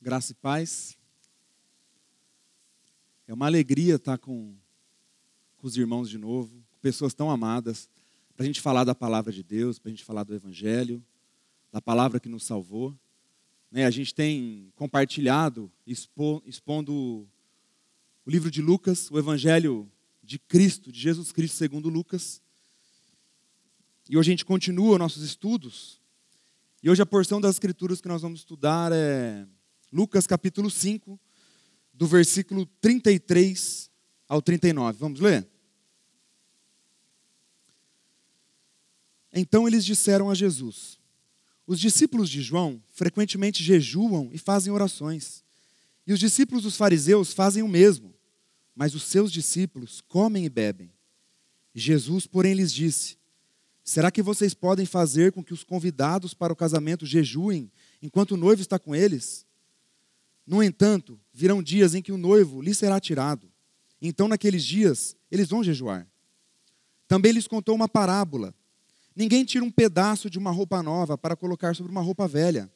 Graça e paz. É uma alegria estar com, com os irmãos de novo, com pessoas tão amadas, para a gente falar da palavra de Deus, para a gente falar do Evangelho, da palavra que nos salvou. Né, a gente tem compartilhado, expo, expondo o livro de Lucas, o Evangelho de Cristo, de Jesus Cristo segundo Lucas. E hoje a gente continua nossos estudos. E hoje a porção das escrituras que nós vamos estudar é Lucas capítulo 5, do versículo 33 ao 39. Vamos ler? Então eles disseram a Jesus: Os discípulos de João frequentemente jejuam e fazem orações, e os discípulos dos fariseus fazem o mesmo, mas os seus discípulos comem e bebem. Jesus, porém, lhes disse: Será que vocês podem fazer com que os convidados para o casamento jejuem enquanto o noivo está com eles? No entanto, virão dias em que o noivo lhe será tirado. Então, naqueles dias, eles vão jejuar. Também lhes contou uma parábola. Ninguém tira um pedaço de uma roupa nova para colocar sobre uma roupa velha,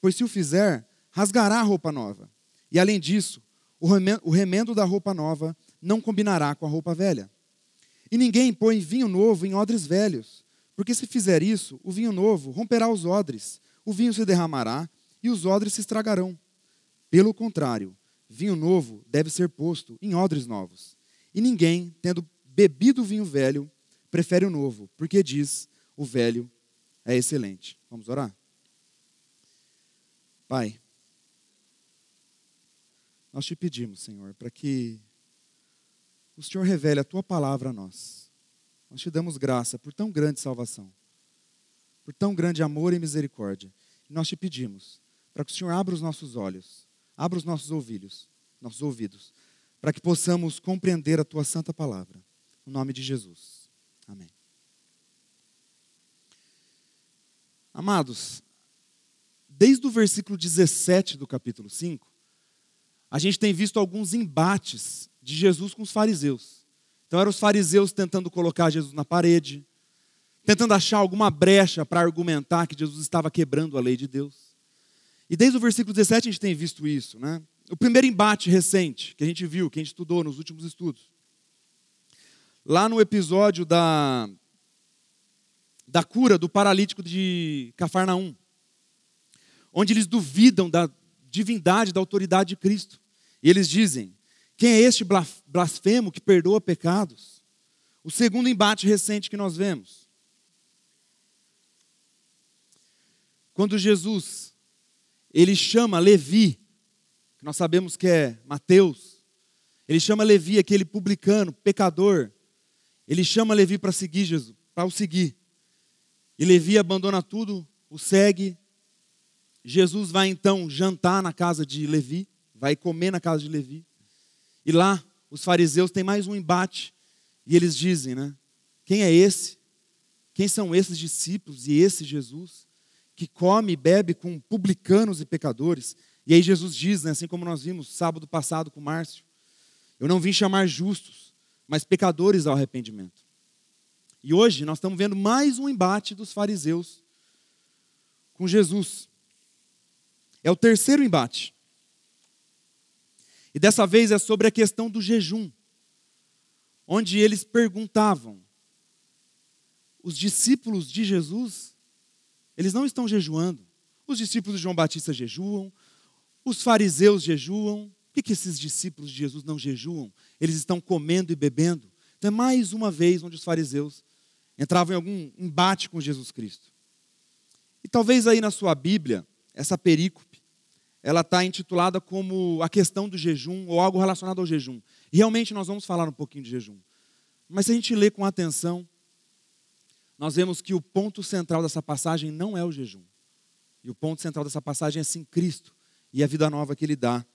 pois se o fizer, rasgará a roupa nova. E além disso, o remendo da roupa nova não combinará com a roupa velha. E ninguém põe vinho novo em odres velhos, porque se fizer isso, o vinho novo romperá os odres, o vinho se derramará e os odres se estragarão. Pelo contrário, vinho novo deve ser posto em odres novos. E ninguém, tendo bebido vinho velho, prefere o novo, porque diz: o velho é excelente. Vamos orar? Pai, nós te pedimos, Senhor, para que o Senhor revele a tua palavra a nós. Nós te damos graça por tão grande salvação, por tão grande amor e misericórdia. E nós te pedimos para que o Senhor abra os nossos olhos Abra os nossos ouvidos, nossos ouvidos, para que possamos compreender a tua santa palavra. No nome de Jesus. Amém. Amados, desde o versículo 17 do capítulo 5, a gente tem visto alguns embates de Jesus com os fariseus. Então eram os fariseus tentando colocar Jesus na parede, tentando achar alguma brecha para argumentar que Jesus estava quebrando a lei de Deus. E desde o versículo 17 a gente tem visto isso. Né? O primeiro embate recente que a gente viu, que a gente estudou nos últimos estudos. Lá no episódio da, da cura do paralítico de Cafarnaum, onde eles duvidam da divindade, da autoridade de Cristo. E eles dizem: quem é este blasfemo que perdoa pecados? O segundo embate recente que nós vemos. Quando Jesus ele chama Levi, que nós sabemos que é Mateus, ele chama Levi, aquele publicano, pecador, ele chama Levi para seguir Jesus, para o seguir. E Levi abandona tudo, o segue. Jesus vai então jantar na casa de Levi, vai comer na casa de Levi. E lá os fariseus têm mais um embate e eles dizem, né? Quem é esse? Quem são esses discípulos e esse Jesus? Que come e bebe com publicanos e pecadores. E aí Jesus diz, né, assim como nós vimos sábado passado com Márcio, eu não vim chamar justos, mas pecadores ao arrependimento. E hoje nós estamos vendo mais um embate dos fariseus com Jesus. É o terceiro embate. E dessa vez é sobre a questão do jejum, onde eles perguntavam: os discípulos de Jesus eles não estão jejuando. Os discípulos de João Batista jejuam, os fariseus jejuam. Por que, esses discípulos de Jesus não jejuam? Eles estão comendo e bebendo. Então é mais uma vez onde os fariseus entravam em algum embate com Jesus Cristo. E talvez aí na sua Bíblia, essa perícope, ela está intitulada como a questão do jejum ou algo relacionado ao jejum. E realmente nós vamos falar um pouquinho de jejum. Mas se a gente lê com atenção, nós vemos que o ponto central dessa passagem não é o jejum. E o ponto central dessa passagem é sim Cristo e a vida nova que Ele dá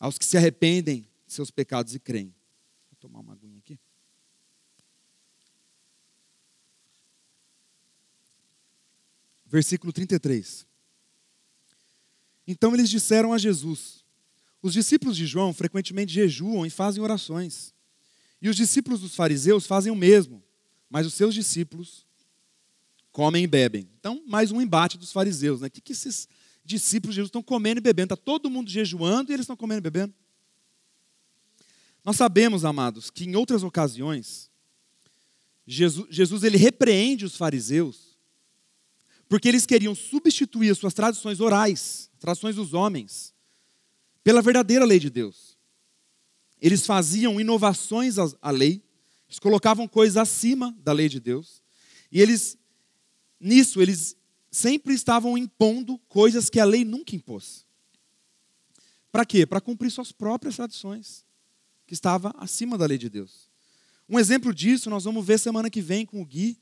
aos que se arrependem de seus pecados e creem. Vou tomar uma aguinha aqui. Versículo 33. Então eles disseram a Jesus: Os discípulos de João frequentemente jejuam e fazem orações. E os discípulos dos fariseus fazem o mesmo mas os seus discípulos comem e bebem. Então, mais um embate dos fariseus. Né? Que que esses discípulos de Jesus estão comendo e bebendo. Está todo mundo jejuando e eles estão comendo e bebendo. Nós sabemos, amados, que em outras ocasiões, Jesus, Jesus ele repreende os fariseus porque eles queriam substituir as suas tradições orais, tradições dos homens, pela verdadeira lei de Deus. Eles faziam inovações à lei, eles colocavam coisas acima da lei de Deus, e eles, nisso, eles sempre estavam impondo coisas que a lei nunca impôs. Para quê? Para cumprir suas próprias tradições, que estava acima da lei de Deus. Um exemplo disso nós vamos ver semana que vem com o Gui,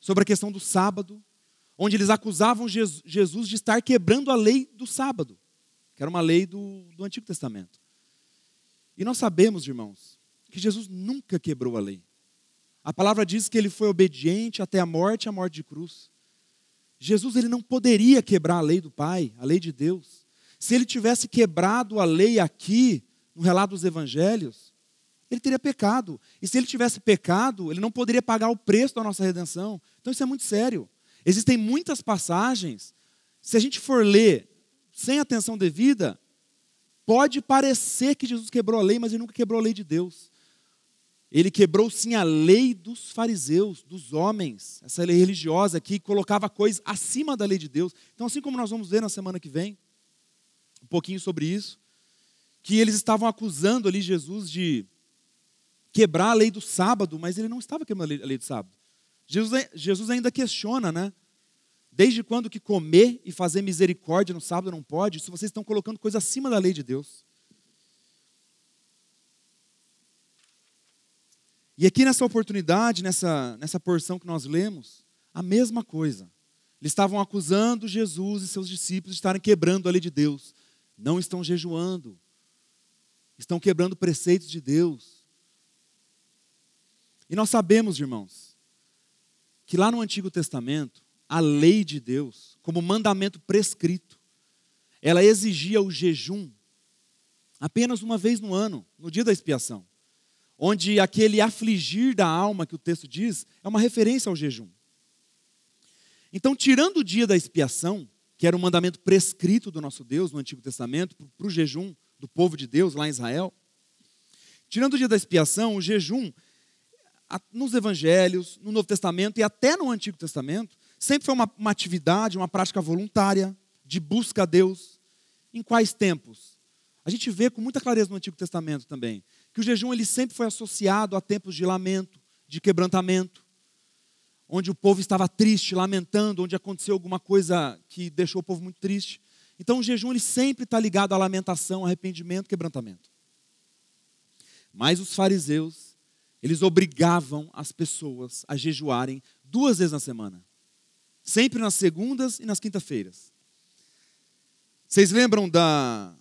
sobre a questão do sábado, onde eles acusavam Jesus de estar quebrando a lei do sábado, que era uma lei do, do Antigo Testamento. E nós sabemos, irmãos, que Jesus nunca quebrou a lei. A palavra diz que ele foi obediente até a morte a morte de cruz. Jesus ele não poderia quebrar a lei do Pai, a lei de Deus. Se ele tivesse quebrado a lei aqui, no relato dos evangelhos, ele teria pecado. E se ele tivesse pecado, ele não poderia pagar o preço da nossa redenção. Então isso é muito sério. Existem muitas passagens, se a gente for ler sem atenção devida, pode parecer que Jesus quebrou a lei, mas ele nunca quebrou a lei de Deus. Ele quebrou sim a lei dos fariseus, dos homens, essa lei religiosa que colocava coisas acima da lei de Deus. Então, assim como nós vamos ver na semana que vem, um pouquinho sobre isso, que eles estavam acusando ali Jesus de quebrar a lei do sábado, mas ele não estava quebrando a lei, do sábado. Jesus, Jesus ainda questiona, né? Desde quando que comer e fazer misericórdia no sábado não pode? Se vocês estão colocando coisa acima da lei de Deus. E aqui nessa oportunidade, nessa, nessa porção que nós lemos, a mesma coisa. Eles estavam acusando Jesus e seus discípulos de estarem quebrando a lei de Deus. Não estão jejuando. Estão quebrando preceitos de Deus. E nós sabemos, irmãos, que lá no Antigo Testamento, a lei de Deus, como mandamento prescrito, ela exigia o jejum apenas uma vez no ano, no dia da expiação. Onde aquele afligir da alma que o texto diz é uma referência ao jejum. Então, tirando o dia da expiação, que era um mandamento prescrito do nosso Deus no Antigo Testamento, para o jejum do povo de Deus lá em Israel, tirando o dia da expiação, o jejum nos evangelhos, no Novo Testamento e até no Antigo Testamento, sempre foi uma, uma atividade, uma prática voluntária, de busca a Deus. Em quais tempos? A gente vê com muita clareza no Antigo Testamento também, que o jejum ele sempre foi associado a tempos de lamento, de quebrantamento, onde o povo estava triste, lamentando, onde aconteceu alguma coisa que deixou o povo muito triste. Então o jejum ele sempre está ligado à lamentação, arrependimento, quebrantamento. Mas os fariseus eles obrigavam as pessoas a jejuarem duas vezes na semana. Sempre nas segundas e nas quinta-feiras. Vocês lembram da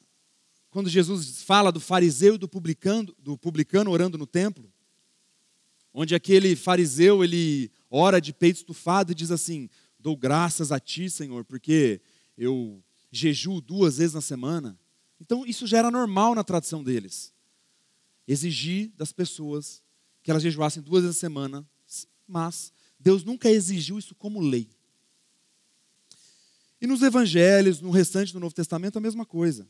quando Jesus fala do fariseu e do publicano, do publicano orando no templo? Onde aquele fariseu, ele ora de peito estufado e diz assim: "Dou graças a ti, Senhor, porque eu jejuo duas vezes na semana". Então isso já era normal na tradição deles. Exigir das pessoas que elas jejuassem duas vezes a semana, mas Deus nunca exigiu isso como lei. E nos evangelhos, no restante do Novo Testamento, a mesma coisa.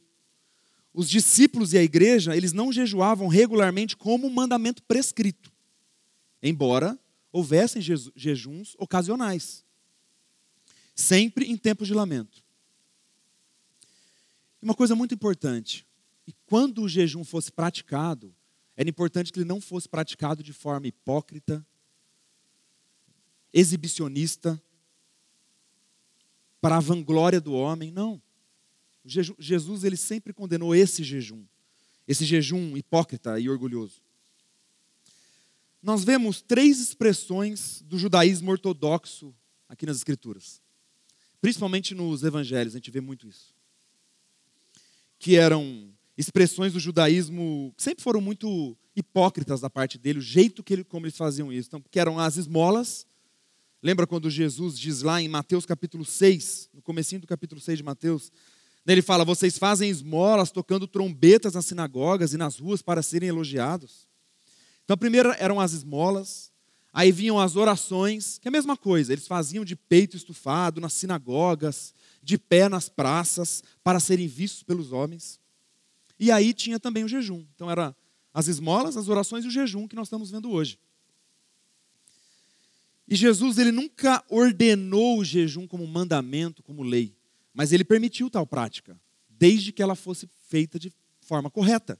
Os discípulos e a igreja, eles não jejuavam regularmente como um mandamento prescrito, embora houvessem jejuns ocasionais, sempre em tempos de lamento. E uma coisa muito importante, e quando o jejum fosse praticado, era importante que ele não fosse praticado de forma hipócrita, exibicionista, para a vanglória do homem. Não. Jesus ele sempre condenou esse jejum, esse jejum hipócrita e orgulhoso. Nós vemos três expressões do judaísmo ortodoxo aqui nas Escrituras, principalmente nos Evangelhos, a gente vê muito isso, que eram expressões do judaísmo que sempre foram muito hipócritas da parte dele, o jeito que ele, como eles faziam isso. Então, que eram as esmolas. Lembra quando Jesus diz lá em Mateus capítulo 6, no comecinho do capítulo 6 de Mateus, ele fala: "Vocês fazem esmolas tocando trombetas nas sinagogas e nas ruas para serem elogiados". Então, a primeira eram as esmolas, Aí vinham as orações, que é a mesma coisa, eles faziam de peito estufado nas sinagogas, de pé nas praças, para serem vistos pelos homens. E aí tinha também o jejum. Então era as esmolas, as orações e o jejum que nós estamos vendo hoje. E Jesus ele nunca ordenou o jejum como mandamento, como lei, mas ele permitiu tal prática, desde que ela fosse feita de forma correta.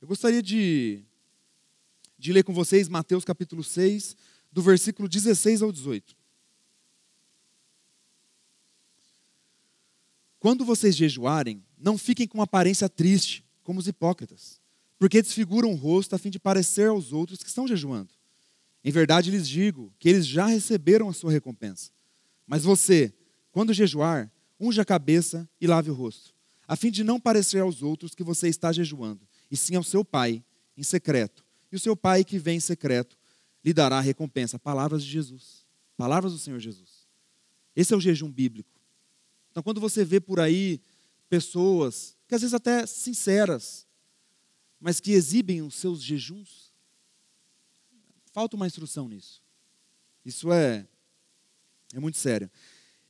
Eu gostaria de de ler com vocês Mateus capítulo 6, do versículo 16 ao 18. Quando vocês jejuarem, não fiquem com aparência triste, como os hipócritas, porque desfiguram o rosto a fim de parecer aos outros que estão jejuando. Em verdade lhes digo que eles já receberam a sua recompensa. Mas você, quando jejuar, unja a cabeça e lave o rosto, a fim de não parecer aos outros que você está jejuando, e sim ao seu pai, em secreto e o seu pai que vem em secreto lhe dará a recompensa. Palavras de Jesus. Palavras do Senhor Jesus. Esse é o jejum bíblico. Então, quando você vê por aí pessoas, que às vezes até sinceras, mas que exibem os seus jejuns, falta uma instrução nisso. Isso é, é muito sério.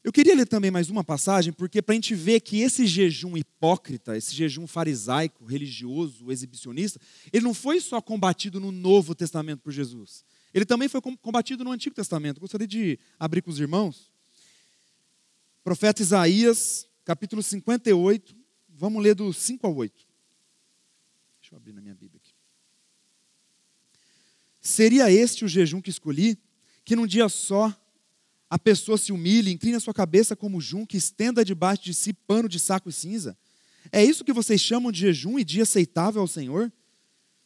Eu queria ler também mais uma passagem, porque para a gente ver que esse jejum hipócrita, esse jejum farisaico, religioso, exibicionista, ele não foi só combatido no Novo Testamento por Jesus. Ele também foi combatido no Antigo Testamento. Gostaria de abrir com os irmãos. Profeta Isaías, capítulo 58. Vamos ler do 5 ao 8. Deixa eu abrir na minha Bíblia aqui. Seria este o jejum que escolhi, que num dia só a pessoa se humilhe, inclina sua cabeça como junco, estenda debaixo de si pano de saco e cinza? É isso que vocês chamam de jejum e dia aceitável ao Senhor?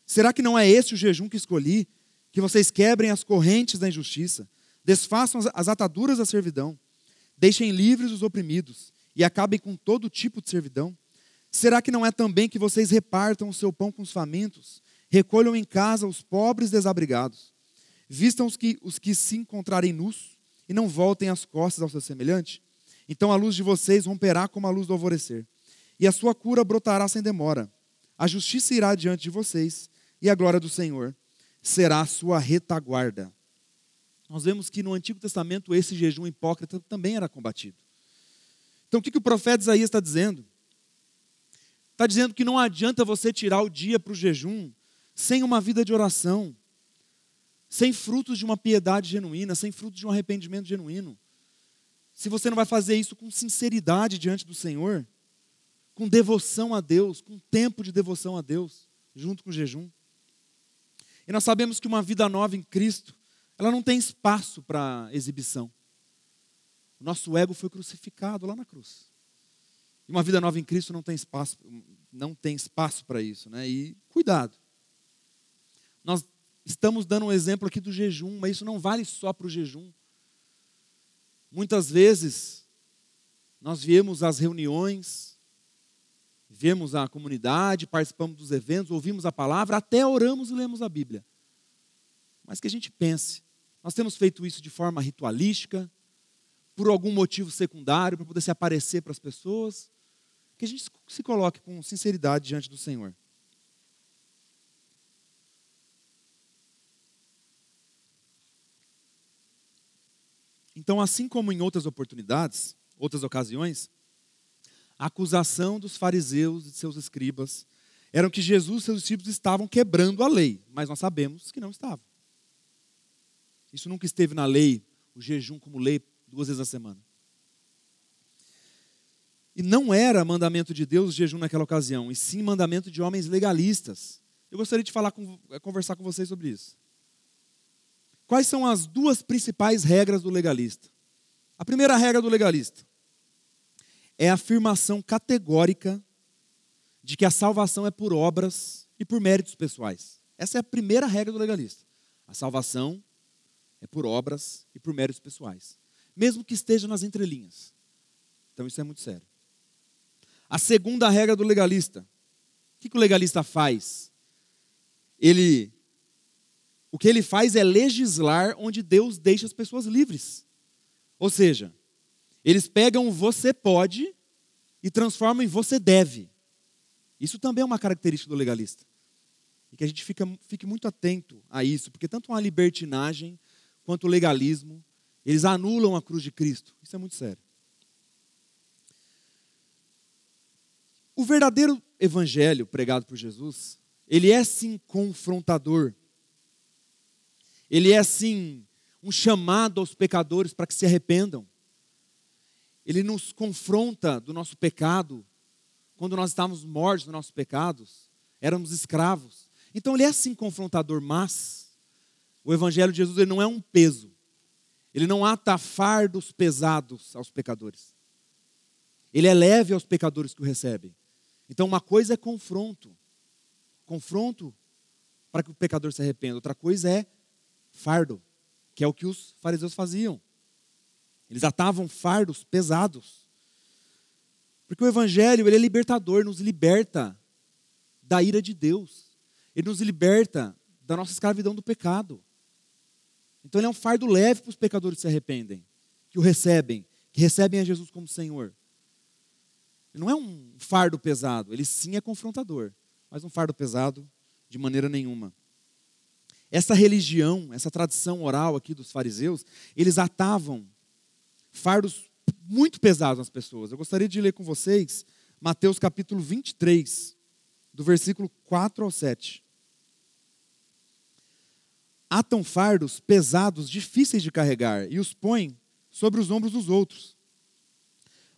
Será que não é esse o jejum que escolhi? Que vocês quebrem as correntes da injustiça, desfaçam as ataduras da servidão, deixem livres os oprimidos e acabem com todo tipo de servidão? Será que não é também que vocês repartam o seu pão com os famintos, recolham em casa os pobres desabrigados, vistam os que, os que se encontrarem nus, e não voltem as costas ao seu semelhante? Então a luz de vocês romperá como a luz do alvorecer, e a sua cura brotará sem demora. A justiça irá diante de vocês, e a glória do Senhor será a sua retaguarda. Nós vemos que no Antigo Testamento esse jejum hipócrita também era combatido. Então o que, que o profeta Isaías está dizendo? Está dizendo que não adianta você tirar o dia para o jejum sem uma vida de oração, sem frutos de uma piedade genuína, sem frutos de um arrependimento genuíno. Se você não vai fazer isso com sinceridade diante do Senhor, com devoção a Deus, com tempo de devoção a Deus, junto com o jejum. E nós sabemos que uma vida nova em Cristo, ela não tem espaço para exibição. O nosso ego foi crucificado lá na cruz. E uma vida nova em Cristo não tem espaço, não tem espaço para isso, né? E cuidado. Nós Estamos dando um exemplo aqui do jejum, mas isso não vale só para o jejum. Muitas vezes, nós viemos às reuniões, viemos à comunidade, participamos dos eventos, ouvimos a palavra, até oramos e lemos a Bíblia. Mas que a gente pense, nós temos feito isso de forma ritualística, por algum motivo secundário, para poder se aparecer para as pessoas, que a gente se coloque com sinceridade diante do Senhor. Então, assim como em outras oportunidades, outras ocasiões, a acusação dos fariseus e de seus escribas era que Jesus e seus discípulos estavam quebrando a lei, mas nós sabemos que não estavam. Isso nunca esteve na lei, o jejum como lei duas vezes a semana. E não era mandamento de Deus o jejum naquela ocasião, e sim mandamento de homens legalistas. Eu gostaria de falar com, conversar com vocês sobre isso. Quais são as duas principais regras do legalista? A primeira regra do legalista é a afirmação categórica de que a salvação é por obras e por méritos pessoais. Essa é a primeira regra do legalista. A salvação é por obras e por méritos pessoais, mesmo que esteja nas entrelinhas. Então isso é muito sério. A segunda regra do legalista. O que, o legalista faz? Ele o que ele faz é legislar onde Deus deixa as pessoas livres. Ou seja, eles pegam você pode e transformam em você deve. Isso também é uma característica do legalista. E que a gente fica, fique muito atento a isso, porque tanto uma libertinagem quanto o legalismo. Eles anulam a cruz de Cristo. Isso é muito sério. O verdadeiro evangelho pregado por Jesus, ele é sim confrontador. Ele é sim um chamado aos pecadores para que se arrependam. Ele nos confronta do nosso pecado, quando nós estávamos mortos dos nossos pecados, éramos escravos. Então ele é sim confrontador, mas o evangelho de Jesus ele não é um peso. Ele não ata fardos pesados aos pecadores. Ele é leve aos pecadores que o recebem. Então, uma coisa é confronto confronto para que o pecador se arrependa, outra coisa é fardo, que é o que os fariseus faziam. Eles atavam fardos pesados. Porque o evangelho, ele é libertador, nos liberta da ira de Deus. Ele nos liberta da nossa escravidão do pecado. Então ele é um fardo leve para os pecadores que se arrependem, que o recebem, que recebem a Jesus como Senhor. Ele não é um fardo pesado, ele sim é confrontador, mas um fardo pesado de maneira nenhuma. Essa religião, essa tradição oral aqui dos fariseus, eles atavam fardos muito pesados nas pessoas. Eu gostaria de ler com vocês Mateus capítulo 23, do versículo 4 ao 7. Atam fardos pesados, difíceis de carregar, e os põem sobre os ombros dos outros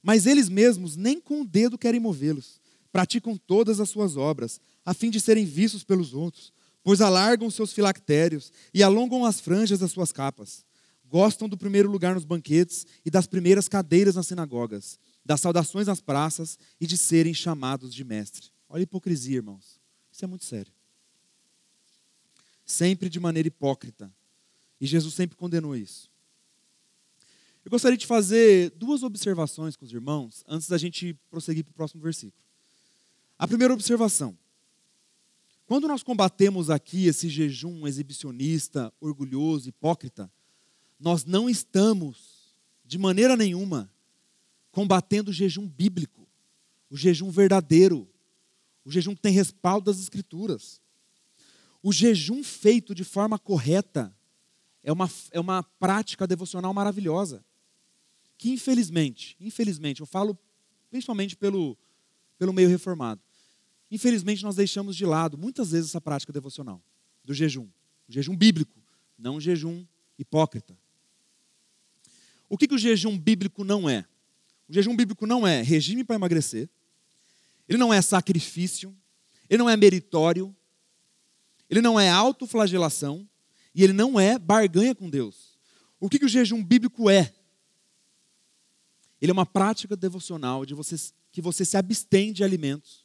mas eles mesmos nem com o dedo querem movê-los. Praticam todas as suas obras, a fim de serem vistos pelos outros, pois alargam seus filactérios e alongam as franjas das suas capas. Gostam do primeiro lugar nos banquetes e das primeiras cadeiras nas sinagogas, das saudações nas praças e de serem chamados de mestre. Olha a hipocrisia, irmãos. Isso é muito sério. Sempre de maneira hipócrita. E Jesus sempre condenou isso. Eu gostaria de fazer duas observações com os irmãos antes da gente prosseguir para o próximo versículo. A primeira observação. Quando nós combatemos aqui esse jejum exibicionista, orgulhoso, hipócrita, nós não estamos, de maneira nenhuma, combatendo o jejum bíblico, o jejum verdadeiro, o jejum que tem respaldo das Escrituras. O jejum feito de forma correta é uma, é uma prática devocional maravilhosa que infelizmente, infelizmente, eu falo principalmente pelo, pelo meio reformado, infelizmente nós deixamos de lado muitas vezes essa prática devocional do jejum, o jejum bíblico, não o jejum hipócrita. O que, que o jejum bíblico não é? O jejum bíblico não é regime para emagrecer, ele não é sacrifício, ele não é meritório, ele não é autoflagelação e ele não é barganha com Deus. O que, que o jejum bíblico é? Ele é uma prática devocional de você, que você se abstém de alimentos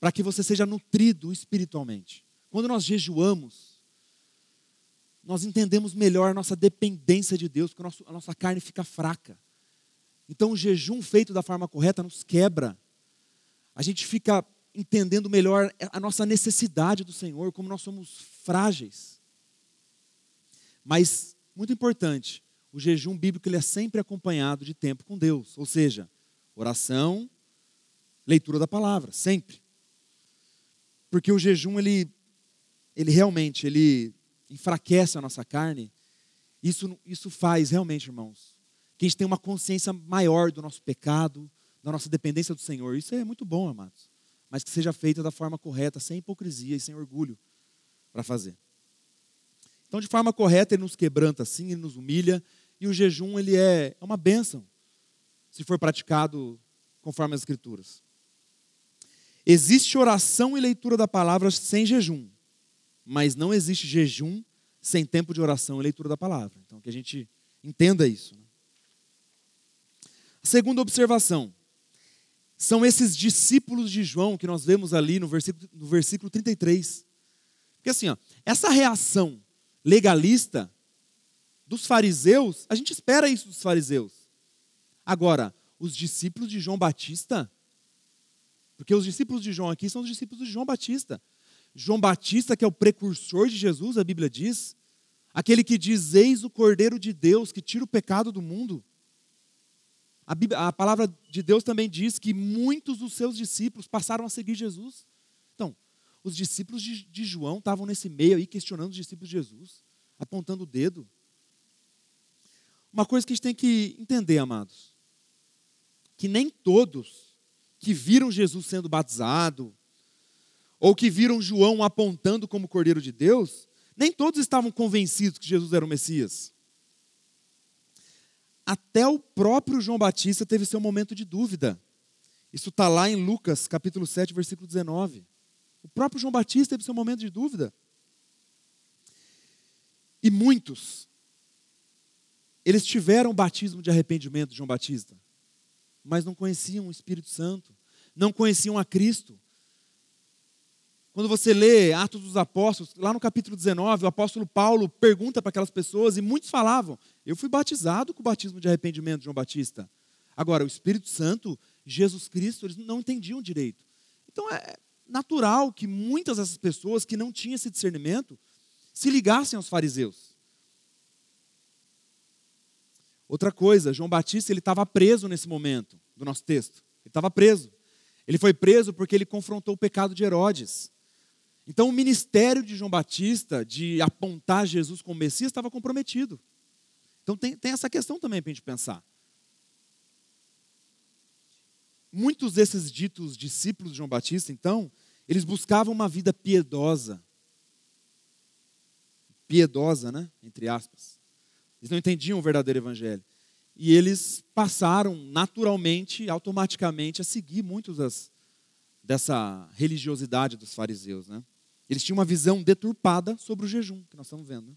para que você seja nutrido espiritualmente. Quando nós jejuamos, nós entendemos melhor a nossa dependência de Deus, porque a nossa, carne fica fraca. Então, o jejum feito da forma correta nos quebra. A gente fica entendendo melhor a nossa necessidade do Senhor, como nós somos frágeis. Mas, muito importante, o jejum bíblico ele é sempre acompanhado de tempo com Deus, ou seja, oração, leitura da palavra, sempre. Porque o jejum ele ele realmente ele enfraquece a nossa carne. Isso isso faz realmente, irmãos, que a gente tenha uma consciência maior do nosso pecado, da nossa dependência do Senhor. Isso é muito bom, amados. Mas que seja feita da forma correta, sem hipocrisia e sem orgulho para fazer. Então, de forma correta, ele nos quebranta assim, ele nos humilha, e o jejum ele é, é uma bênção, se for praticado conforme as Escrituras. Existe oração e leitura da palavra sem jejum, mas não existe jejum sem tempo de oração e leitura da palavra. Então, que a gente entenda isso. Né? Segunda observação são esses discípulos de João que nós vemos ali no versículo, no versículo 33. Porque assim, ó, essa reação legalista dos fariseus, a gente espera isso dos fariseus. Agora, os discípulos de João Batista, porque os discípulos de João aqui são os discípulos de João Batista. João Batista, que é o precursor de Jesus, a Bíblia diz, aquele que diz: Eis o Cordeiro de Deus que tira o pecado do mundo. A, Bíblia, a palavra de Deus também diz que muitos dos seus discípulos passaram a seguir Jesus. Então, os discípulos de, de João estavam nesse meio aí questionando os discípulos de Jesus. apontando o dedo. Uma coisa que a gente tem que entender, amados, que nem todos que viram Jesus sendo batizado, ou que viram João apontando como Cordeiro de Deus, nem todos estavam convencidos que Jesus era o Messias. Até o próprio João Batista teve seu momento de dúvida. Isso está lá em Lucas, capítulo 7, versículo 19. O próprio João Batista teve seu momento de dúvida. E muitos, eles tiveram o batismo de arrependimento de João Batista, mas não conheciam o Espírito Santo, não conheciam a Cristo. Quando você lê Atos dos Apóstolos, lá no capítulo 19, o apóstolo Paulo pergunta para aquelas pessoas e muitos falavam: Eu fui batizado com o batismo de arrependimento de João Batista. Agora, o Espírito Santo, Jesus Cristo, eles não entendiam direito. Então é natural que muitas dessas pessoas que não tinham esse discernimento se ligassem aos fariseus. Outra coisa, João Batista ele estava preso nesse momento do nosso texto. Ele estava preso. Ele foi preso porque ele confrontou o pecado de Herodes. Então o ministério de João Batista de apontar Jesus como Messias estava comprometido. Então tem, tem essa questão também para a gente pensar. Muitos desses ditos discípulos de João Batista, então, eles buscavam uma vida piedosa. Piedosa, né? Entre aspas. Eles não entendiam o verdadeiro evangelho. E eles passaram naturalmente, automaticamente, a seguir muitos das, dessa religiosidade dos fariseus. Né? Eles tinham uma visão deturpada sobre o jejum, que nós estamos vendo. Né?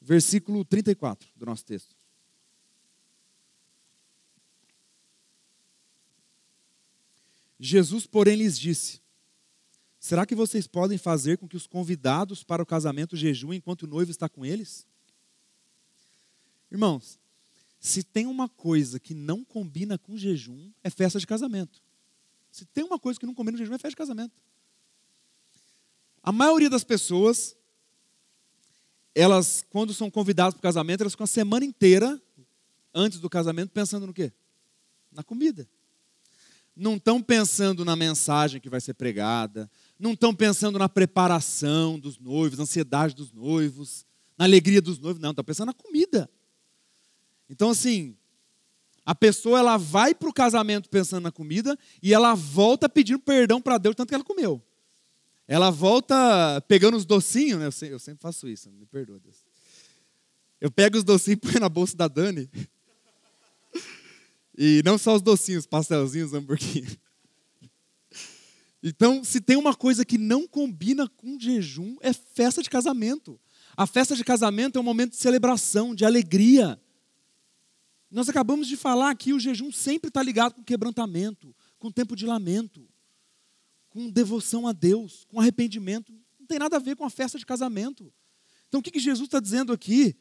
Versículo 34 do nosso texto. Jesus, porém, lhes disse: Será que vocês podem fazer com que os convidados para o casamento jejuem enquanto o noivo está com eles? Irmãos, se tem uma coisa que não combina com jejum, é festa de casamento. Se tem uma coisa que não combina com jejum, é festa de casamento. A maioria das pessoas, elas, quando são convidadas para o casamento, elas ficam a semana inteira, antes do casamento, pensando no quê? Na comida não estão pensando na mensagem que vai ser pregada, não estão pensando na preparação dos noivos, na ansiedade dos noivos, na alegria dos noivos, não, estão pensando na comida. Então, assim, a pessoa ela vai para o casamento pensando na comida e ela volta pedindo perdão para Deus tanto que ela comeu. Ela volta pegando os docinhos, né? eu, sempre, faço isso, me perdoa, Deus. Eu pego os docinhos e ponho na bolsa da Dani. E não só os docinhos, pastelzinhos, hambúrguer. Então, se tem uma coisa que não combina com jejum, é festa de casamento. A festa de casamento é um momento de celebração, de alegria. Nós acabamos de falar que o jejum sempre está ligado com quebrantamento, com tempo de lamento, com devoção a Deus, com arrependimento. Não tem nada a ver com a festa de casamento. Então, o que, que Jesus está dizendo aqui?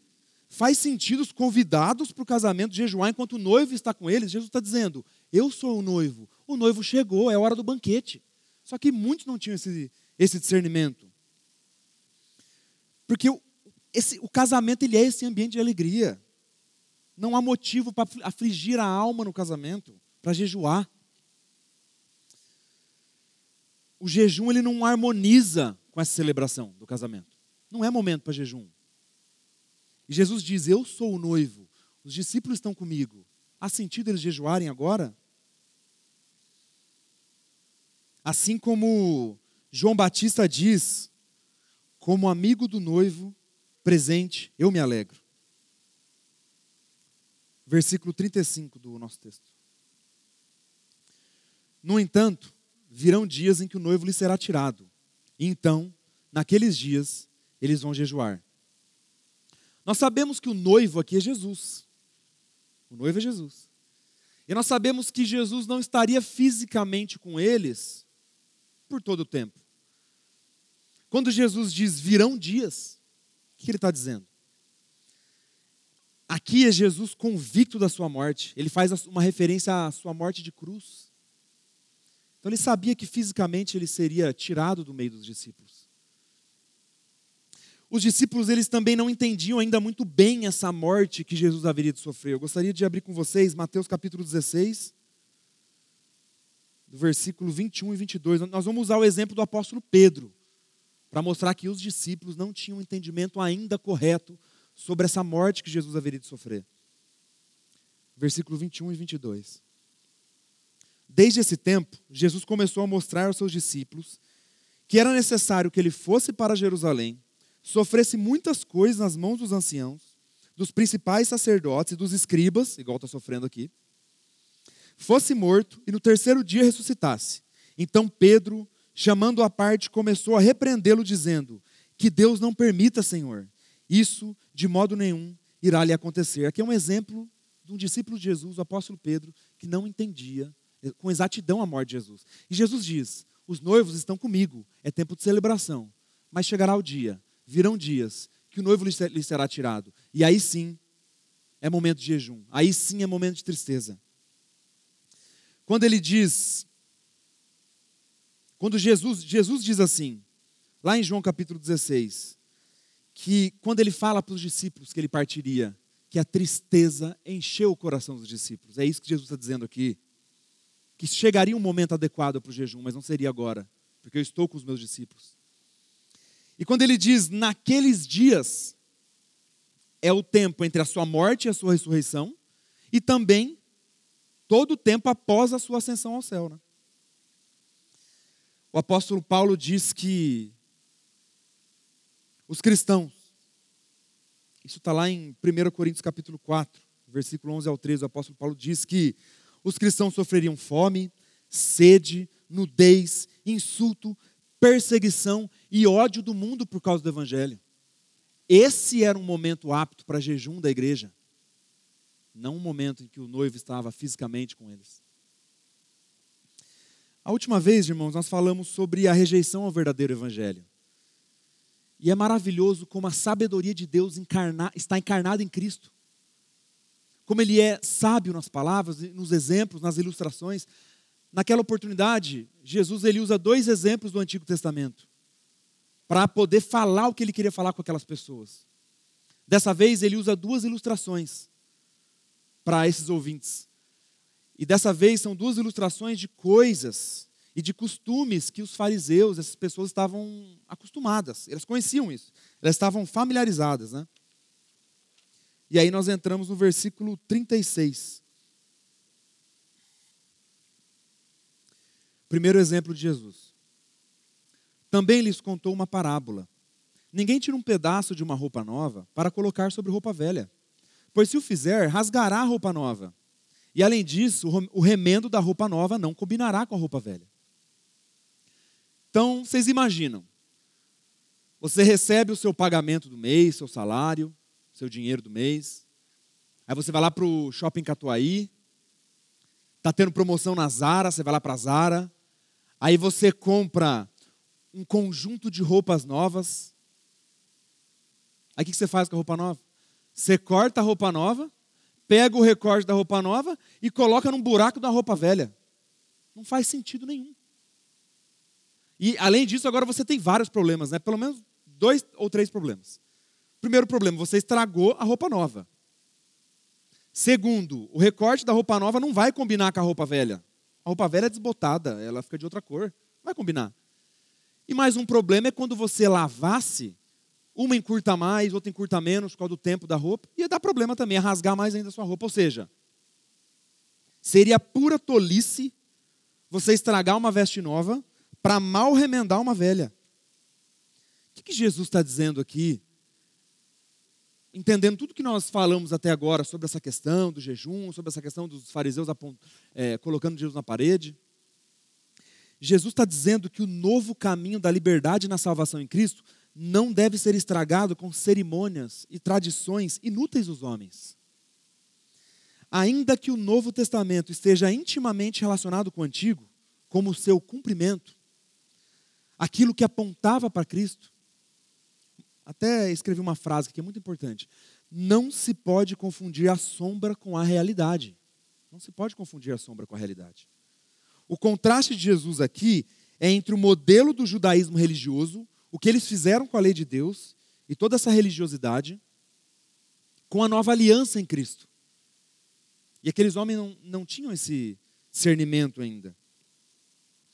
Faz sentido os convidados para o casamento jejuar enquanto o noivo está com eles? Jesus está dizendo: Eu sou o noivo, o noivo chegou, é hora do banquete. Só que muitos não tinham esse, esse discernimento. Porque o, esse, o casamento ele é esse ambiente de alegria. Não há motivo para afligir a alma no casamento, para jejuar. O jejum ele não harmoniza com essa celebração do casamento. Não é momento para jejum. E Jesus diz: Eu sou o noivo, os discípulos estão comigo. Há sentido eles jejuarem agora? Assim como João Batista diz, como amigo do noivo presente, eu me alegro. Versículo 35 do nosso texto. No entanto, virão dias em que o noivo lhe será tirado. E então, naqueles dias, eles vão jejuar. Nós sabemos que o noivo aqui é Jesus. O noivo é Jesus. E nós sabemos que Jesus não estaria fisicamente com eles por todo o tempo. Quando Jesus diz virão dias, o que ele está dizendo? Aqui é Jesus convicto da sua morte. Ele faz uma referência à sua morte de cruz. Então ele sabia que fisicamente ele seria tirado do meio dos discípulos os discípulos eles também não entendiam ainda muito bem essa morte que Jesus haveria de sofrer. Eu gostaria de abrir com vocês Mateus capítulo 16, do versículo 21 e 22. Nós vamos usar o exemplo do apóstolo Pedro para mostrar que os discípulos não tinham um entendimento ainda correto sobre essa morte que Jesus haveria de sofrer. Versículo 21 e 22. Desde esse tempo, Jesus começou a mostrar aos seus discípulos que era necessário que ele fosse para Jerusalém, sofresse muitas coisas nas mãos dos anciãos, dos principais sacerdotes e dos escribas, igual está sofrendo aqui, fosse morto e no terceiro dia ressuscitasse. Então Pedro, chamando-o à parte, começou a repreendê-lo, dizendo: Que Deus não permita, Senhor, isso de modo nenhum irá lhe acontecer. Aqui é um exemplo de um discípulo de Jesus, o apóstolo Pedro, que não entendia com exatidão a morte de Jesus. E Jesus diz: Os noivos estão comigo, é tempo de celebração, mas chegará o dia, virão dias, que o noivo lhe será tirado, e aí sim é momento de jejum, aí sim é momento de tristeza. Quando ele diz, quando Jesus, Jesus diz assim, lá em João capítulo 16, que quando ele fala para os discípulos que ele partiria, que a tristeza encheu o coração dos discípulos. É isso que Jesus está dizendo aqui. Que chegaria um momento adequado para o jejum, mas não seria agora, porque eu estou com os meus discípulos. E quando ele diz naqueles dias, é o tempo entre a sua morte e a sua ressurreição, e também todo o tempo após a sua ascensão ao céu. Né? O apóstolo Paulo diz que os cristãos, isso está lá em 1 Coríntios capítulo 4, versículo 11 ao 13, o apóstolo Paulo diz que os cristãos sofreriam fome, sede, nudez, insulto, perseguição e ódio do mundo por causa do evangelho. Esse era um momento apto para jejum da igreja não um momento em que o noivo estava fisicamente com eles. A última vez, irmãos, nós falamos sobre a rejeição ao verdadeiro evangelho. E é maravilhoso como a sabedoria de Deus encarna, está encarnada em Cristo. Como ele é sábio nas palavras, nos exemplos, nas ilustrações. Naquela oportunidade, Jesus ele usa dois exemplos do Antigo Testamento para poder falar o que ele queria falar com aquelas pessoas. Dessa vez, ele usa duas ilustrações para esses ouvintes. E dessa vez são duas ilustrações de coisas e de costumes que os fariseus, essas pessoas estavam acostumadas, elas conheciam isso, elas estavam familiarizadas. Né? E aí nós entramos no versículo 36. Primeiro exemplo de Jesus. Também lhes contou uma parábola. Ninguém tira um pedaço de uma roupa nova para colocar sobre roupa velha Pois se o fizer, rasgará a roupa nova. E além disso, o remendo da roupa nova não combinará com a roupa velha. Então, vocês imaginam. Você recebe o seu pagamento do mês, seu salário, seu dinheiro do mês. Aí você vai lá para o shopping Catuaí. Está tendo promoção na Zara, você vai lá para a Zara. Aí você compra um conjunto de roupas novas. Aí o que você faz com a roupa nova? Você corta a roupa nova, pega o recorte da roupa nova e coloca num buraco da roupa velha. Não faz sentido nenhum. E além disso, agora você tem vários problemas, né? Pelo menos dois ou três problemas. Primeiro problema, você estragou a roupa nova. Segundo, o recorte da roupa nova não vai combinar com a roupa velha. A roupa velha é desbotada, ela fica de outra cor. Não vai combinar. E mais um problema é quando você lavasse uma encurta mais, outra encurta menos por causa do tempo da roupa. Ia dar problema também, ia rasgar mais ainda a sua roupa. Ou seja, seria pura tolice você estragar uma veste nova para mal remendar uma velha. O que, que Jesus está dizendo aqui? Entendendo tudo que nós falamos até agora sobre essa questão do jejum, sobre essa questão dos fariseus é, colocando Jesus na parede. Jesus está dizendo que o novo caminho da liberdade na salvação em Cristo não deve ser estragado com cerimônias e tradições inúteis dos homens. Ainda que o Novo Testamento esteja intimamente relacionado com o Antigo, como seu cumprimento, aquilo que apontava para Cristo, até escrevi uma frase que é muito importante. Não se pode confundir a sombra com a realidade. Não se pode confundir a sombra com a realidade. O contraste de Jesus aqui é entre o modelo do judaísmo religioso o que eles fizeram com a lei de Deus e toda essa religiosidade com a nova aliança em Cristo. E aqueles homens não, não tinham esse discernimento ainda.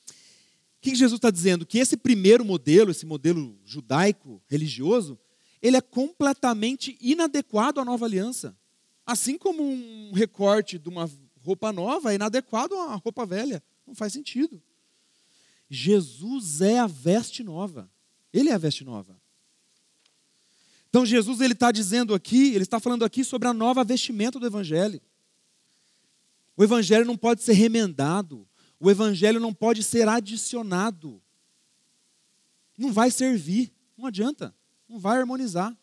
O que, Jesus está dizendo? Que esse primeiro modelo, esse modelo judaico, religioso, ele é completamente inadequado à nova aliança. Assim como um recorte de uma roupa nova é inadequado a uma roupa velha. Não faz sentido. Jesus é a veste nova. Ele é a veste nova. Então Jesus ele está dizendo aqui, ele está falando aqui sobre a nova vestimenta do Evangelho. O Evangelho não pode ser remendado. O Evangelho não pode ser adicionado. Não vai servir. Não adianta. Não vai harmonizar.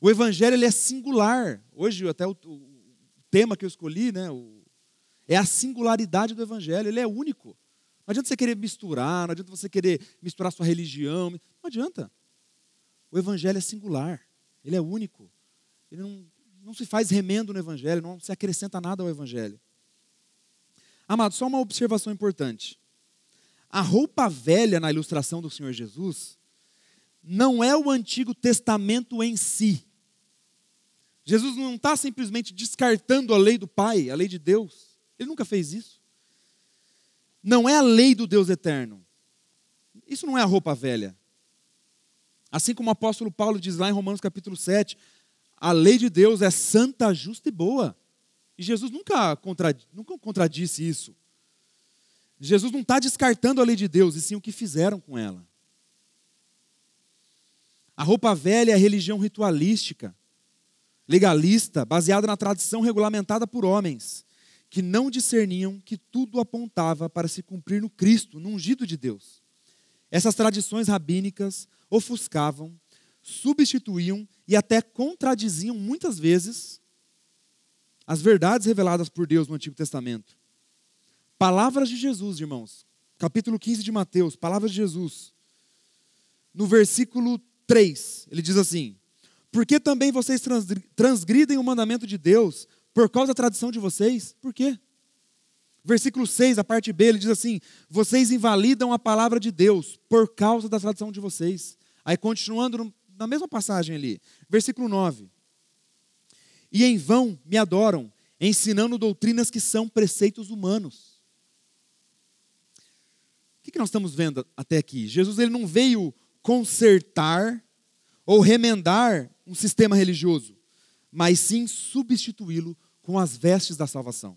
O Evangelho ele é singular. Hoje, até o, o tema que eu escolhi, né, o, é a singularidade do Evangelho. Ele é único. Não adianta você querer misturar, não adianta você querer misturar sua religião. Não adianta. O Evangelho é singular. Ele é único. Ele não, não se faz remendo no Evangelho, não se acrescenta nada ao Evangelho. Amado, só uma observação importante. A roupa velha na ilustração do Senhor Jesus não é o Antigo Testamento em si. Jesus não está simplesmente descartando a lei do Pai, a lei de Deus. Ele nunca fez isso. Não é a lei do Deus eterno. Isso não é a roupa velha. Assim como o apóstolo Paulo diz lá em Romanos capítulo 7, a lei de Deus é santa, justa e boa. E Jesus nunca, nunca contradisse isso. Jesus não está descartando a lei de Deus, e sim o que fizeram com ela. A roupa velha é a religião ritualística, legalista, baseada na tradição regulamentada por homens, que não discerniam que tudo apontava para se cumprir no Cristo, no ungido de Deus. Essas tradições rabínicas ofuscavam, substituíam e até contradiziam muitas vezes as verdades reveladas por Deus no Antigo Testamento. Palavras de Jesus, irmãos. Capítulo 15 de Mateus, palavras de Jesus. No versículo 3, ele diz assim: Por que também vocês transgridem o mandamento de Deus por causa da tradição de vocês? Por quê? Versículo 6, a parte B, ele diz assim: Vocês invalidam a palavra de Deus por causa da tradição de vocês. Aí, continuando na mesma passagem ali, versículo 9: E em vão me adoram, ensinando doutrinas que são preceitos humanos. O que nós estamos vendo até aqui? Jesus ele não veio consertar ou remendar um sistema religioso, mas sim substituí-lo com as vestes da salvação.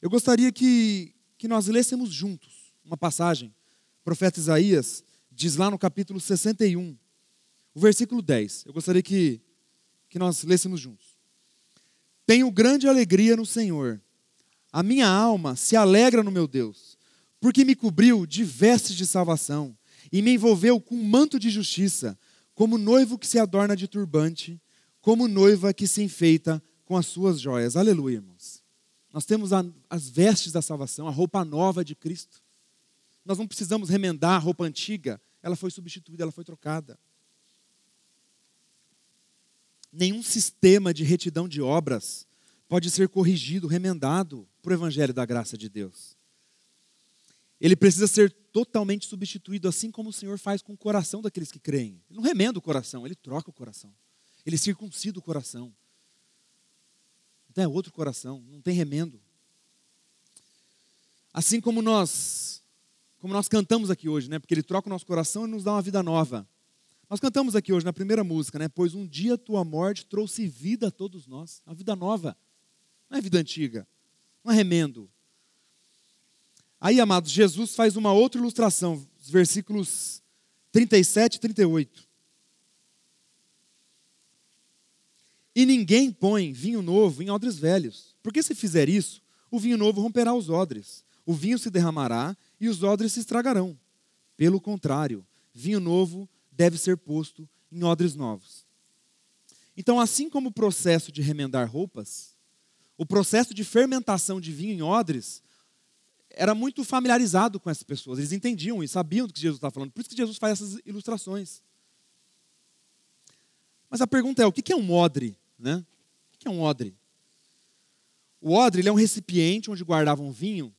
Eu gostaria que, que nós lêssemos juntos uma passagem. O profeta Isaías diz lá no capítulo 61, o versículo 10. Eu gostaria que, que nós lêssemos juntos. Tenho grande alegria no Senhor. A minha alma se alegra no meu Deus, porque me cobriu de vestes de salvação e me envolveu com um manto de justiça, como noivo que se adorna de turbante, como noiva que se enfeita com as suas joias. Aleluia, irmãos. Nós temos a, as vestes da salvação, a roupa nova de Cristo. Nós não precisamos remendar a roupa antiga, ela foi substituída, ela foi trocada. Nenhum sistema de retidão de obras pode ser corrigido, remendado para o Evangelho da graça de Deus. Ele precisa ser totalmente substituído, assim como o Senhor faz com o coração daqueles que creem. Ele não remenda o coração, ele troca o coração. Ele circuncida o coração. É outro coração, não tem remendo. Assim como nós, como nós cantamos aqui hoje, né? Porque ele troca o nosso coração e nos dá uma vida nova. Nós cantamos aqui hoje na primeira música, né? Pois um dia tua morte trouxe vida a todos nós, uma vida nova. Não é vida antiga, não é remendo, Aí, amados, Jesus faz uma outra ilustração, os versículos 37 e 38. E ninguém põe vinho novo em odres velhos, porque se fizer isso, o vinho novo romperá os odres, o vinho se derramará e os odres se estragarão. Pelo contrário, vinho novo deve ser posto em odres novos. Então, assim como o processo de remendar roupas, o processo de fermentação de vinho em odres era muito familiarizado com essas pessoas. Eles entendiam e sabiam do que Jesus estava falando. Por isso que Jesus faz essas ilustrações. Mas a pergunta é: o que é um odre? Né? O que é um odre? O odre ele é um recipiente onde guardavam vinho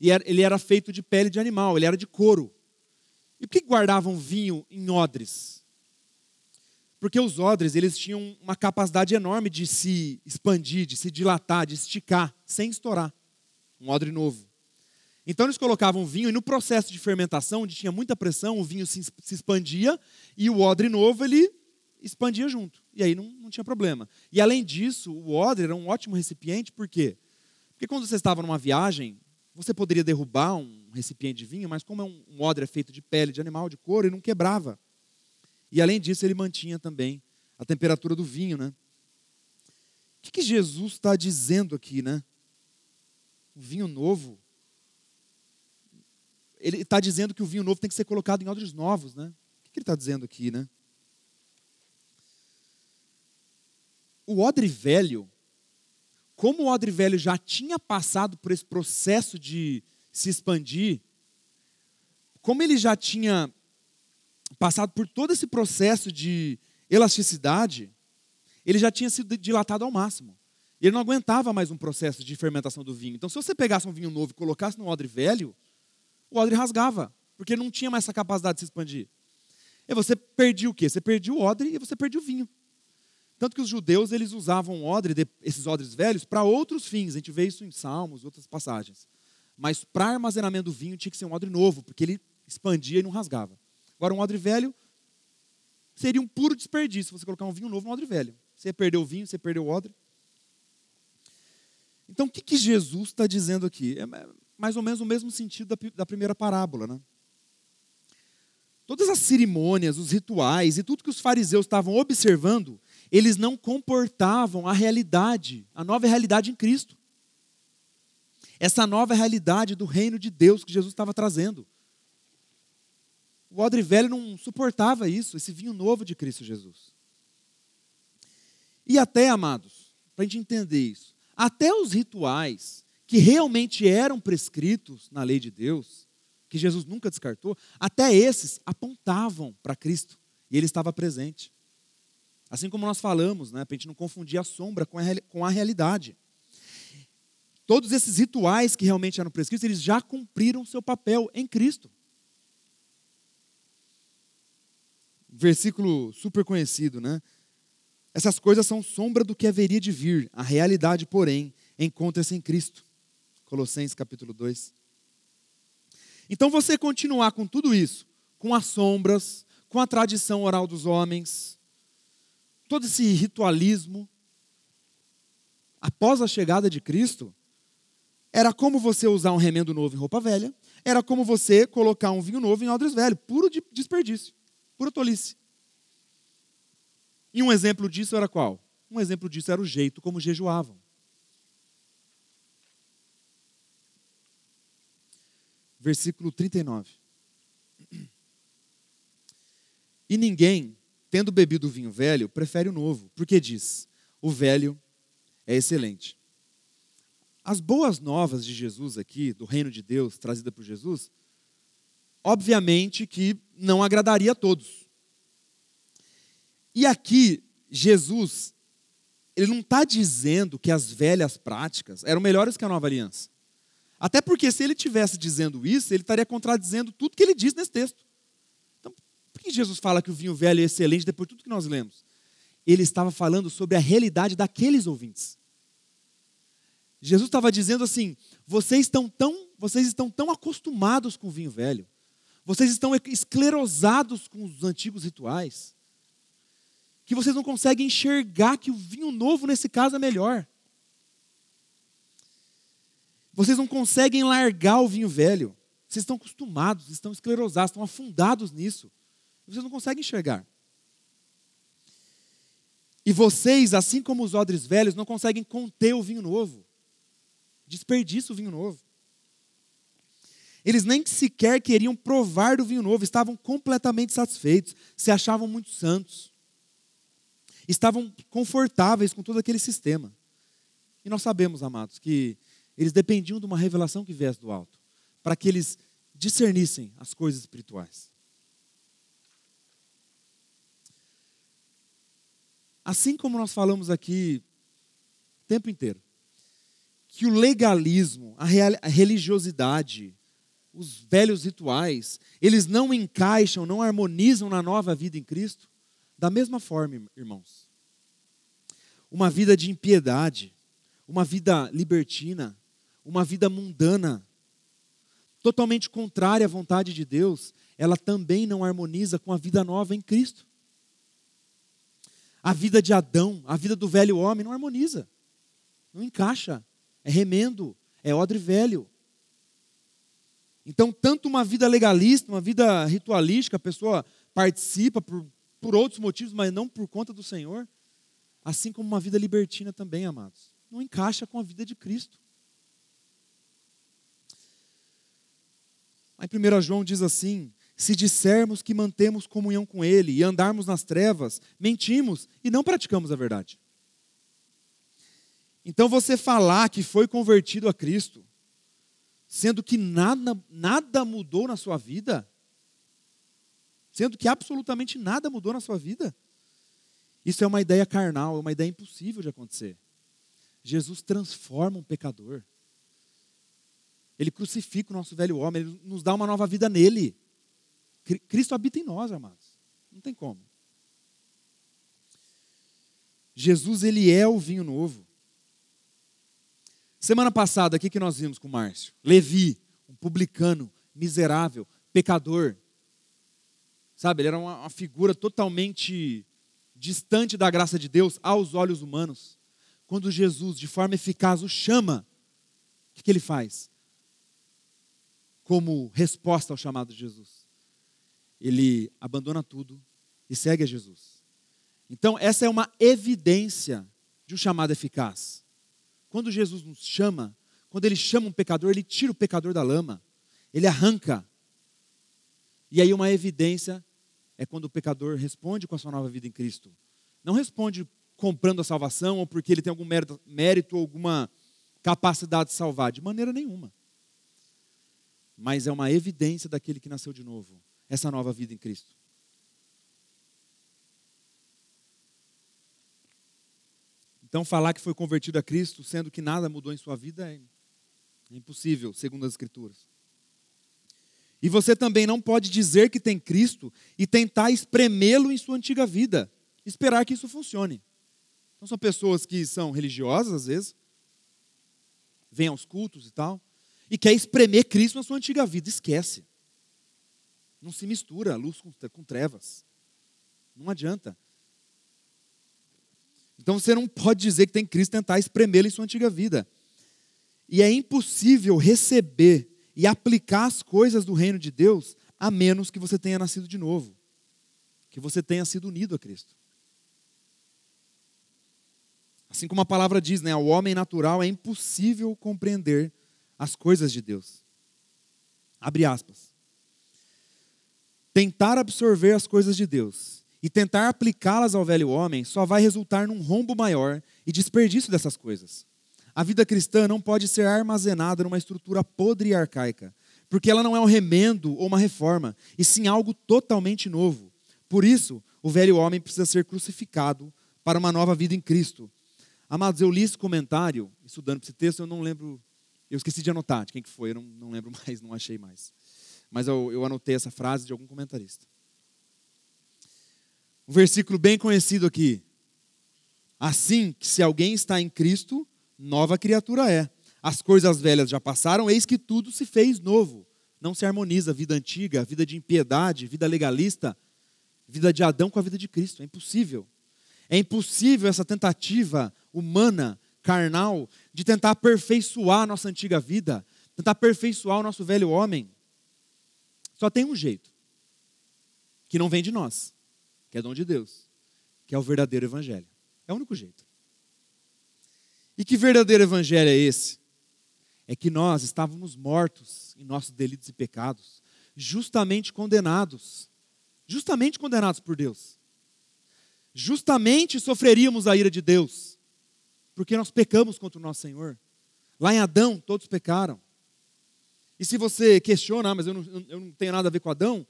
e ele era feito de pele de animal, ele era de couro. E por que guardavam vinho em odres? Porque os odres eles tinham uma capacidade enorme de se expandir, de se dilatar, de esticar, sem estourar. Um odre novo. Então eles colocavam vinho e no processo de fermentação, onde tinha muita pressão, o vinho se, expandia e o odre novo ele expandia junto. E aí não, não tinha problema. E além disso, o odre era um ótimo recipiente, por quê? Porque quando você estava numa viagem, você poderia derrubar um recipiente de vinho, mas como é um, um odre é feito de pele de animal, de couro, ele não quebrava. E além disso, ele mantinha também a temperatura do vinho, né? O que, que Jesus está dizendo aqui, né? O vinho novo. Ele está dizendo que o vinho novo tem que ser colocado em odres novos, né? O que, que ele está dizendo aqui, né? O odre velho, como o odre velho já tinha passado por esse processo de se expandir, como ele já tinha passado por todo esse processo de elasticidade, ele já tinha sido dilatado ao máximo. Ele não aguentava mais um processo de fermentação do vinho. Então, se você pegasse um vinho novo e colocasse no odre velho, o odre rasgava, porque não tinha mais essa capacidade de se expandir. E você perdia o quê? Você perdia o odre e você perdia o vinho. Tanto que os judeus eles usavam odre, esses odres velhos para outros fins. A gente vê isso em Salmos, outras passagens. Mas para armazenamento do vinho tinha que ser um odre novo, porque ele expandia e não rasgava. Agora, um odre velho seria um puro desperdício você colocar um vinho novo no odre velho. Você perdeu o vinho, você perdeu o odre. Então, o que, que Jesus está dizendo aqui? É mais ou menos o mesmo sentido da, da primeira parábola. Né? Todas as cerimônias, os rituais e tudo que os fariseus estavam observando, eles não comportavam a realidade, a nova realidade em Cristo. Essa nova realidade do reino de Deus que Jesus estava trazendo. O odre velho não suportava isso, esse vinho novo de Cristo Jesus. E até, amados, para a gente entender isso, até os rituais que realmente eram prescritos na lei de Deus, que Jesus nunca descartou, até esses apontavam para Cristo e ele estava presente. Assim como nós falamos, né, para a gente não confundir a sombra com a, com a realidade. Todos esses rituais que realmente eram prescritos, eles já cumpriram seu papel em Cristo. Versículo super conhecido, né? Essas coisas são sombra do que haveria de vir, a realidade, porém, encontra-se em Cristo. Colossenses capítulo 2. Então você continuar com tudo isso, com as sombras, com a tradição oral dos homens, todo esse ritualismo, após a chegada de Cristo, era como você usar um remendo novo em roupa velha, era como você colocar um vinho novo em odres velho, puro desperdício, pura tolice. E um exemplo disso era qual? Um exemplo disso era o jeito como jejuavam. Versículo 39. E ninguém, tendo bebido o vinho velho, prefere o novo, porque diz: o velho é excelente. As boas novas de Jesus aqui, do reino de Deus, trazida por Jesus, obviamente que não agradaria a todos. E aqui, Jesus, ele não está dizendo que as velhas práticas eram melhores que a nova aliança. Até porque se ele tivesse dizendo isso, ele estaria contradizendo tudo que ele diz nesse texto. Por que Jesus fala que o vinho velho é excelente depois de tudo que nós lemos? Ele estava falando sobre a realidade daqueles ouvintes. Jesus estava dizendo assim: vocês estão tão, vocês estão tão acostumados com o vinho velho, vocês estão esclerosados com os antigos rituais, que vocês não conseguem enxergar que o vinho novo, nesse caso, é melhor. Vocês não conseguem largar o vinho velho. Vocês estão acostumados, estão esclerosados, estão afundados nisso. Vocês não conseguem enxergar. E vocês, assim como os odres velhos, não conseguem conter o vinho novo. Desperdiça o vinho novo. Eles nem sequer queriam provar do vinho novo, estavam completamente satisfeitos, se achavam muito santos estavam confortáveis com todo aquele sistema. E nós sabemos, amados, que eles dependiam de uma revelação que viesse do alto, para que eles discernissem as coisas espirituais. Assim como nós falamos aqui o tempo inteiro, que o legalismo, a, a religiosidade, os velhos rituais, eles não encaixam, não harmonizam na nova vida em Cristo, da mesma forma, irmãos, uma vida de impiedade, uma vida libertina, uma vida mundana, totalmente contrária à vontade de Deus, ela também não harmoniza com a vida nova em Cristo. A vida de Adão, a vida do velho homem não harmoniza, não encaixa, é remendo, é odre velho. Então, tanto uma vida legalista, uma vida ritualística, a pessoa participa por, por outros motivos, mas não por conta do Senhor, assim como uma vida libertina também, amados, não encaixa com a vida de Cristo. Aí 1 João diz assim: se dissermos que mantemos comunhão com Ele e andarmos nas trevas, mentimos e não praticamos a verdade. Então você falar que foi convertido a Cristo, sendo que nada, nada mudou na sua vida, sendo que absolutamente nada mudou na sua vida, isso é uma ideia carnal, é uma ideia impossível de acontecer. Jesus transforma um pecador. Ele crucifica o nosso velho homem, ele nos dá uma nova vida nele. Cristo habita em nós, amados. Não tem como. Jesus, ele é o vinho novo. Semana passada, o que, que nós vimos com Márcio? Levi, um publicano, miserável, pecador. Sabe, ele era uma, figura totalmente distante da graça de Deus aos olhos humanos. Quando Jesus, de forma eficaz, o chama, o que ele faz? Como resposta ao chamado de Jesus ele abandona tudo e segue a Jesus. Então, essa é uma evidência de um chamado eficaz. Quando Jesus nos chama, quando ele chama um pecador, ele tira o pecador da lama, ele arranca. E aí, uma evidência é quando o pecador responde com a sua nova vida em Cristo. Não responde comprando a salvação ou porque ele tem algum mérito, mérito ou alguma capacidade de salvar, de maneira nenhuma. Mas é uma evidência daquele que nasceu de novo essa nova vida em Cristo. Então, falar que foi convertido a Cristo, sendo que nada mudou em sua vida, é, impossível, segundo as Escrituras. E você também não pode dizer que tem Cristo e tentar espremê-lo em sua antiga vida, esperar que isso funcione. Então, são pessoas que são religiosas, às vezes, vêm aos cultos e tal, e quer espremer Cristo na sua antiga vida. Esquece. Não se mistura luz com, com trevas. Não adianta. Então você não pode dizer que tem Cristo tentar espremê-lo em sua antiga vida. E é impossível receber e aplicar as coisas do reino de Deus a menos que você tenha nascido de novo, que você tenha sido unido a Cristo. Assim como a palavra diz, né, ao homem natural é impossível compreender as coisas de Deus. Abre aspas tentar absorver as coisas de Deus e tentar aplicá-las ao velho homem só vai resultar num rombo maior e desperdício dessas coisas. A vida cristã não pode ser armazenada numa estrutura podre e arcaica, porque ela não é um remendo ou uma reforma, e sim algo totalmente novo. Por isso, o velho homem precisa ser crucificado para uma nova vida em Cristo. Amados, eu li esse comentário, estudando esse texto, eu não lembro, eu esqueci de anotar de quem que foi, eu não, não lembro mais, não achei mais mas eu, eu anotei essa frase de algum comentarista. Um versículo bem conhecido aqui. Assim que se alguém está em Cristo, nova criatura é. As coisas velhas já passaram, eis que tudo se fez novo. Não se harmoniza a vida antiga, a vida de impiedade, vida legalista, vida de Adão com a vida de Cristo. É impossível. É impossível essa tentativa humana, carnal, de tentar aperfeiçoar a nossa antiga vida, tentar aperfeiçoar o nosso velho homem. Só tem um jeito, que não vem de nós, que é dom de Deus, que é o verdadeiro evangelho. É o único jeito. E que verdadeiro evangelho é esse? É que nós estávamos mortos em nossos delitos e pecados, justamente condenados, justamente condenados por Deus. Justamente sofreríamos a ira de Deus, porque nós pecamos contra o nosso Senhor. Lá em Adão, todos pecaram. E se você questiona, ah, mas eu não, eu não tenho nada a ver com Adão,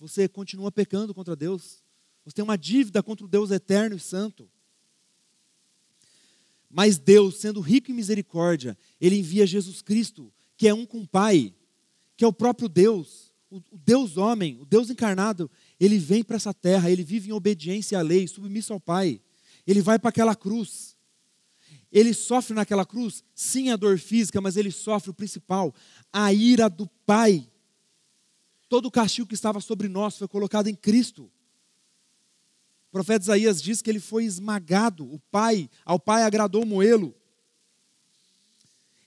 você continua pecando contra Deus. Você tem uma dívida contra o Deus eterno e santo. Mas Deus, sendo rico em misericórdia, Ele envia Jesus Cristo, que é um com o Pai, que é o próprio Deus, o Deus homem, o Deus encarnado. Ele vem para essa terra, ele vive em obediência à lei, submisso ao Pai. Ele vai para aquela cruz. Ele sofre naquela cruz, sim, a dor física, mas ele sofre o principal, a ira do Pai. Todo o castigo que estava sobre nós foi colocado em Cristo. O profeta Isaías diz que ele foi esmagado, o Pai, ao Pai agradou moê-lo.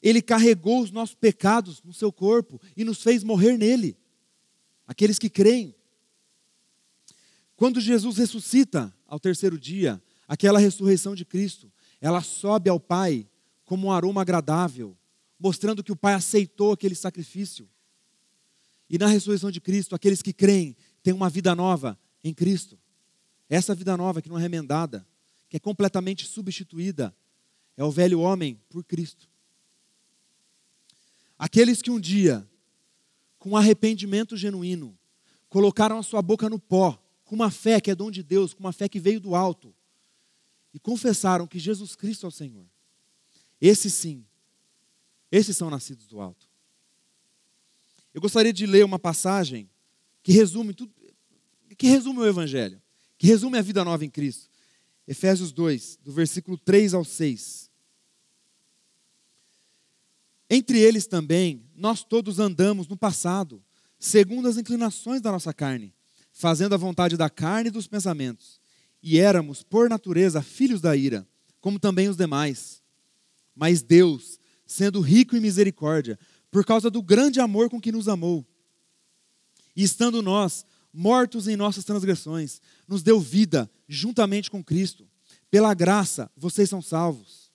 Ele carregou os nossos pecados no seu corpo e nos fez morrer nele. Aqueles que creem. Quando Jesus ressuscita ao terceiro dia, aquela ressurreição de Cristo, ela sobe ao Pai como um aroma agradável, mostrando que o Pai aceitou aquele sacrifício. E na ressurreição de Cristo, aqueles que creem têm uma vida nova em Cristo. Essa vida nova que não é remendada, que é completamente substituída, é o velho homem por Cristo. Aqueles que um dia, com arrependimento genuíno, colocaram a sua boca no pó, com uma fé que é dom de Deus, com uma fé que veio do alto, e confessaram que Jesus Cristo é o Senhor. Esses sim, esses são nascidos do alto. Eu gostaria de ler uma passagem que resume tudo, que resume o Evangelho, que resume a vida nova em Cristo. Efésios 2, do versículo 3 ao 6. Entre eles também, nós todos andamos no passado, segundo as inclinações da nossa carne, fazendo a vontade da carne e dos pensamentos e éramos, por natureza, filhos da ira, como também os demais. Mas Deus, sendo rico em misericórdia, por causa do grande amor com que nos amou, e estando nós mortos em nossas transgressões, nos deu vida juntamente com Cristo. Pela graça, vocês são salvos.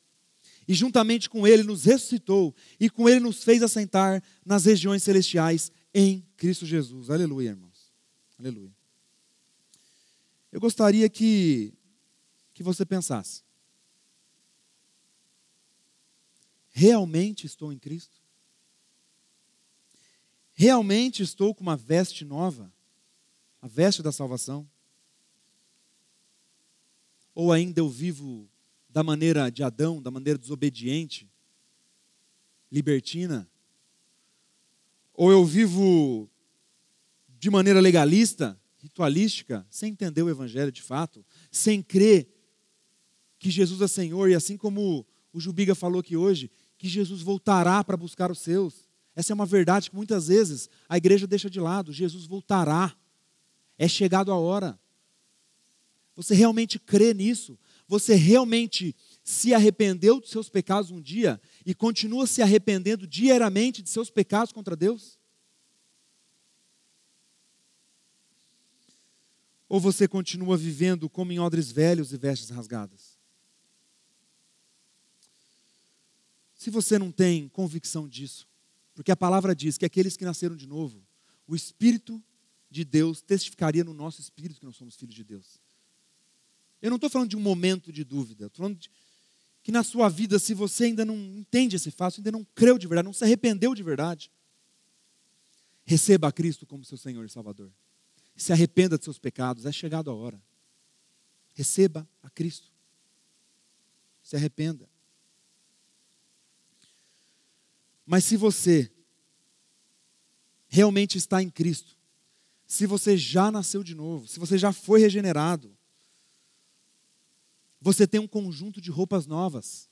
E juntamente com Ele nos ressuscitou, e com Ele nos fez assentar nas regiões celestiais em Cristo Jesus. Aleluia, irmãos. Aleluia. Eu gostaria que, que você pensasse: realmente estou em Cristo? Realmente estou com uma veste nova? A veste da salvação? Ou ainda eu vivo da maneira de Adão, da maneira desobediente, libertina? Ou eu vivo de maneira legalista, ritualística, sem entender o Evangelho de fato, sem crer que Jesus é Senhor, e assim como o Jubiga falou aqui hoje, que Jesus voltará para buscar os seus. Essa é uma verdade que muitas vezes a igreja deixa de lado. Jesus voltará. É chegado a hora. Você realmente crê nisso? Você realmente se arrependeu dos seus pecados um dia e continua se arrependendo diariamente de seus pecados contra Deus? Ou você continua vivendo como em odres velhos e vestes rasgadas? Se você não tem convicção disso, porque a palavra diz que aqueles que nasceram de novo, o Espírito de Deus testificaria no nosso espírito que nós somos filhos de Deus. Eu não estou falando de um momento de dúvida, estou falando de, que na sua vida, se você ainda não entende esse fato, ainda não creu de verdade, não se arrependeu de verdade, receba a Cristo como seu Senhor e Salvador se arrependa de seus pecados, é chegado a hora. Receba a Cristo. Se arrependa. Mas se você realmente está em Cristo, se você já nasceu de novo, se você já foi regenerado, você tem um conjunto de roupas novas.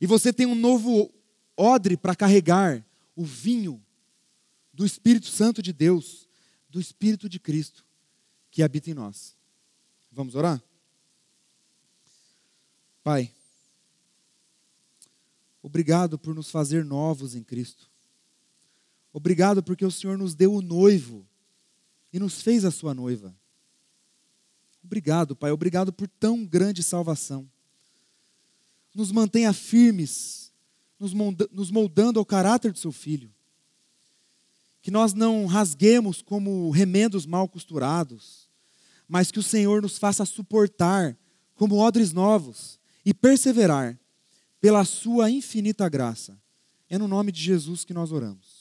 E você tem um novo odre para carregar o vinho do Espírito Santo de Deus do Espírito de Cristo que habita em nós. Vamos orar? Pai, obrigado por nos fazer novos em Cristo. Obrigado porque o Senhor nos deu o noivo e nos fez a sua noiva. Obrigado, Pai, obrigado por tão grande salvação. Nos mantenha firmes, nos moldando ao caráter do seu filho que nós não rasguemos como remendos mal costurados, mas que o Senhor nos faça suportar como odres novos e perseverar pela sua infinita graça. É no nome de Jesus que nós oramos.